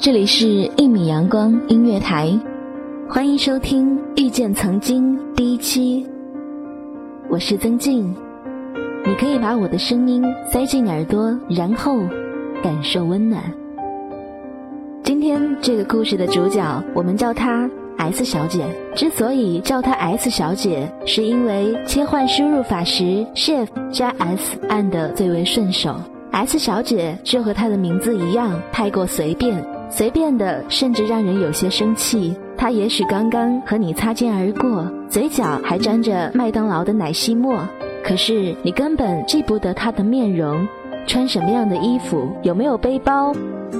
这里是一米阳光音乐台，欢迎收听《遇见曾经》第一期。我是曾静，你可以把我的声音塞进耳朵，然后感受温暖。今天这个故事的主角，我们叫她 S 小姐。之所以叫她 S 小姐，是因为切换输入法时，Shift 加 S 按的最为顺手。S 小姐就和她的名字一样，太过随便。随便的，甚至让人有些生气。他也许刚刚和你擦肩而过，嘴角还沾着麦当劳的奶昔沫，可是你根本记不得他的面容，穿什么样的衣服，有没有背包。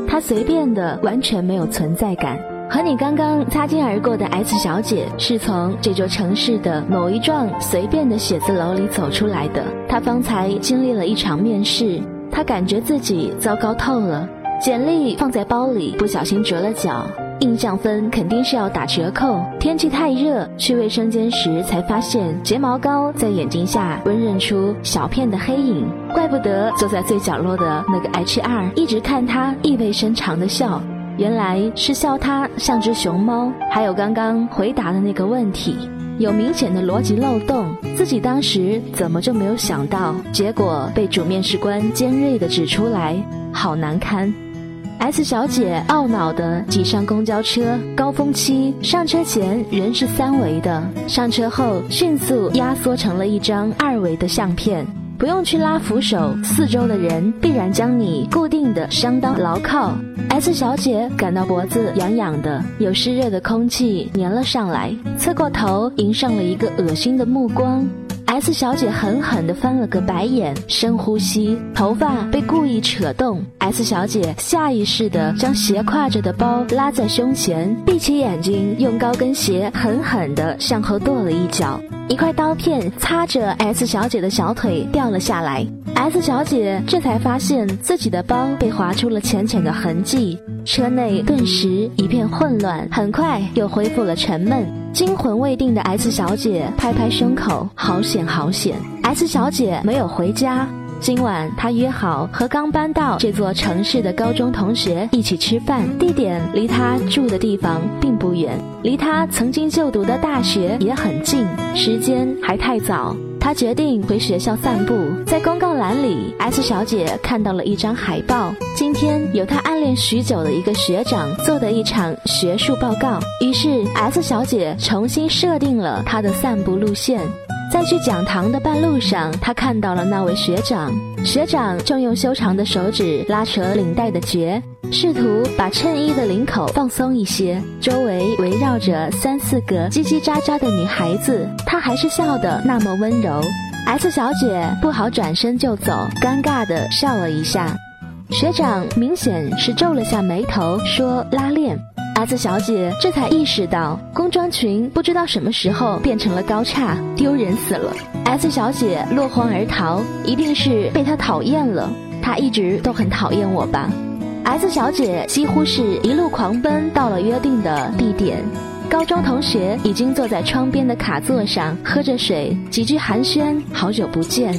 他随便的，完全没有存在感。和你刚刚擦肩而过的 S 小姐，是从这座城市的某一幢随便的写字楼里走出来的。她方才经历了一场面试，她感觉自己糟糕透了。简历放在包里，不小心折了角，印象分肯定是要打折扣。天气太热，去卫生间时才发现睫毛膏在眼睛下温润出小片的黑影，怪不得坐在最角落的那个 HR 一直看他意味深长的笑，原来是笑他像只熊猫。还有刚刚回答的那个问题，有明显的逻辑漏洞，自己当时怎么就没有想到？结果被主面试官尖锐地指出来，好难堪。S 小姐懊恼地挤上公交车，高峰期上车前人是三维的，上车后迅速压缩成了一张二维的相片，不用去拉扶手，四周的人必然将你固定的相当牢靠。S 小姐感到脖子痒痒的，有湿热的空气粘了上来，侧过头迎上了一个恶心的目光。S 小姐狠狠地翻了个白眼，深呼吸，头发被故意扯动。S 小姐下意识地将斜挎着的包拉在胸前，闭起眼睛，用高跟鞋狠狠地向后跺了一脚。一块刀片擦着 S 小姐的小腿掉了下来。S 小姐这才发现自己的包被划出了浅浅的痕迹，车内顿时一片混乱，很快又恢复了沉闷。惊魂未定的 S 小姐拍拍胸口，好险好险！S 小姐没有回家，今晚她约好和刚搬到这座城市的高中同学一起吃饭，地点离她住的地方并不远，离她曾经就读的大学也很近，时间还太早。他决定回学校散步，在公告栏里，S 小姐看到了一张海报。今天有她暗恋许久的一个学长做的一场学术报告，于是 S 小姐重新设定了她的散步路线。在去讲堂的半路上，她看到了那位学长，学长正用修长的手指拉扯领带的结。试图把衬衣的领口放松一些，周围围绕着三四个叽叽喳喳的女孩子，她还是笑得那么温柔。S 小姐不好转身就走，尴尬地笑了一下。学长明显是皱了下眉头，说拉链。S 小姐这才意识到，工装裙不知道什么时候变成了高叉，丢人死了。S 小姐落荒而逃，一定是被他讨厌了。他一直都很讨厌我吧。S 小姐几乎是一路狂奔到了约定的地点，高中同学已经坐在窗边的卡座上喝着水，几句寒暄，好久不见，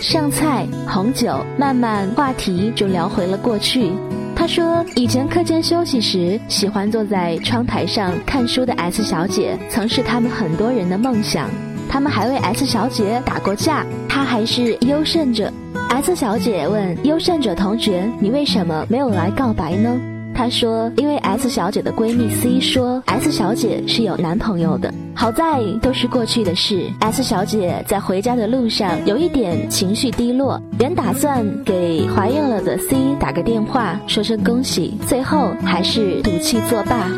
上菜红酒，慢慢话题就聊回了过去。他说，以前课间休息时喜欢坐在窗台上看书的 S 小姐，曾是他们很多人的梦想。他们还为 S 小姐打过架，她还是优胜者。S 小姐问优胜者同学：“你为什么没有来告白呢？”她说：“因为 S 小姐的闺蜜 C 说 S 小姐是有男朋友的。好在都是过去的事。”S 小姐在回家的路上有一点情绪低落，原打算给怀孕了的 C 打个电话说声恭喜，最后还是赌气作罢。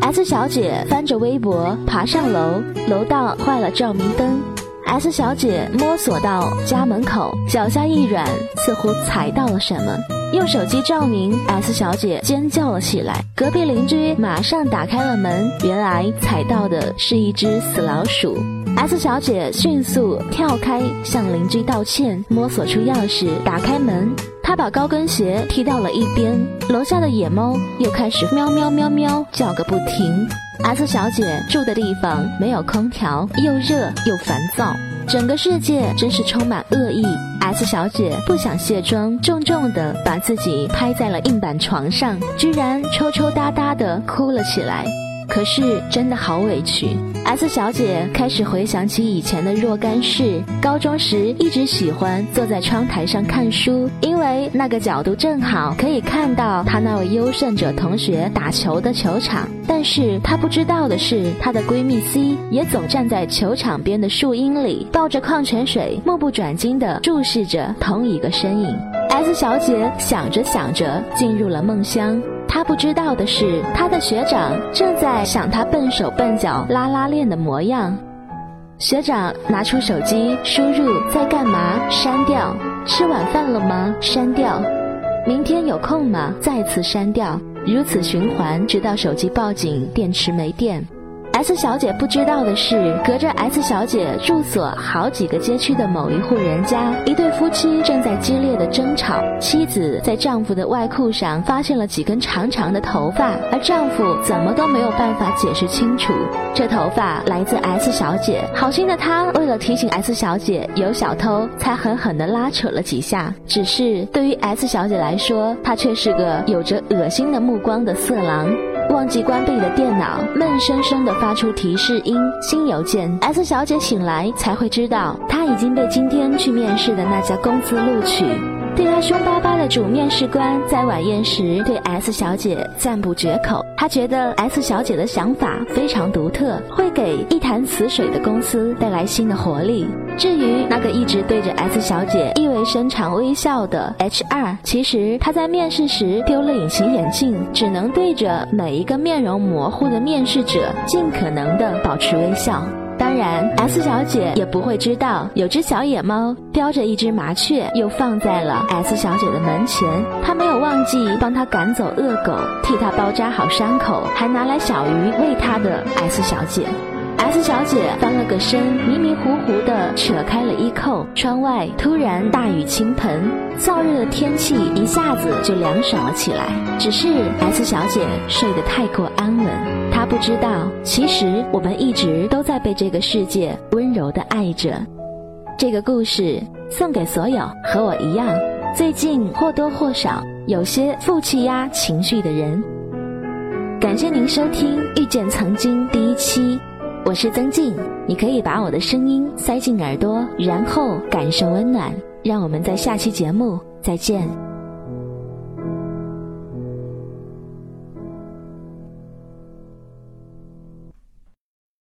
S 小姐翻着微博爬上楼，楼道坏了照明灯。S 小姐摸索到家门口，脚下一软，似乎踩到了什么。用手机照明，S 小姐尖叫了起来。隔壁邻居马上打开了门，原来踩到的是一只死老鼠。S 小姐迅速跳开，向邻居道歉，摸索出钥匙，打开门。她把高跟鞋踢到了一边，楼下的野猫又开始喵喵喵喵叫个不停。S 小姐住的地方没有空调，又热又烦躁。整个世界真是充满恶意。S 小姐不想卸妆，重重的把自己拍在了硬板床上，居然抽抽搭搭的哭了起来。可是真的好委屈。S 小姐开始回想起以前的若干事。高中时一直喜欢坐在窗台上看书，因为那个角度正好可以看到她那位优胜者同学打球的球场。但是她不知道的是，她的闺蜜 C 也总站在球场边的树荫里，抱着矿泉水，目不转睛地注视着同一个身影。S 小姐想着想着，进入了梦乡。他不知道的是，他的学长正在想他笨手笨脚拉拉链的模样。学长拿出手机，输入在干嘛？删掉。吃晚饭了吗？删掉。明天有空吗？再次删掉。如此循环，直到手机报警，电池没电。S 小姐不知道的是，隔着 S 小姐住所好几个街区的某一户人家，一对夫妻正在激烈的争吵。妻子在丈夫的外裤上发现了几根长长的头发，而丈夫怎么都没有办法解释清楚，这头发来自 S 小姐。好心的他为了提醒 S 小姐有小偷，才狠狠地拉扯了几下。只是对于 S 小姐来说，她却是个有着恶心的目光的色狼。忘记关闭的电脑，闷生生的发出提示音。新邮件。S 小姐醒来才会知道，她已经被今天去面试的那家公司录取。对她凶巴巴的主面试官在晚宴时对 S 小姐赞不绝口。他觉得 S 小姐的想法非常独特，会给一潭死水的公司带来新的活力。至于那个一直对着 S 小姐意味深长微笑的 HR，其实他在面试时丢了隐形眼镜，只能对着每一个面容模糊的面试者尽可能的保持微笑。当然，S 小姐也不会知道，有只小野猫叼着一只麻雀，又放在了 S 小姐的门前。她没有忘记帮她赶走恶狗，替她包扎好伤口，还拿来小鱼喂她的 S 小姐。S 小姐翻了个身，迷迷糊糊地扯开了衣扣。窗外突然大雨倾盆，燥热的天气一下子就凉爽了起来。只是 S 小姐睡得太过安稳，不知道，其实我们一直都在被这个世界温柔的爱着。这个故事送给所有和我一样，最近或多或少有些负气压情绪的人。感谢您收听《遇见曾经》第一期。我是曾静，你可以把我的声音塞进耳朵，然后感受温暖。让我们在下期节目再见。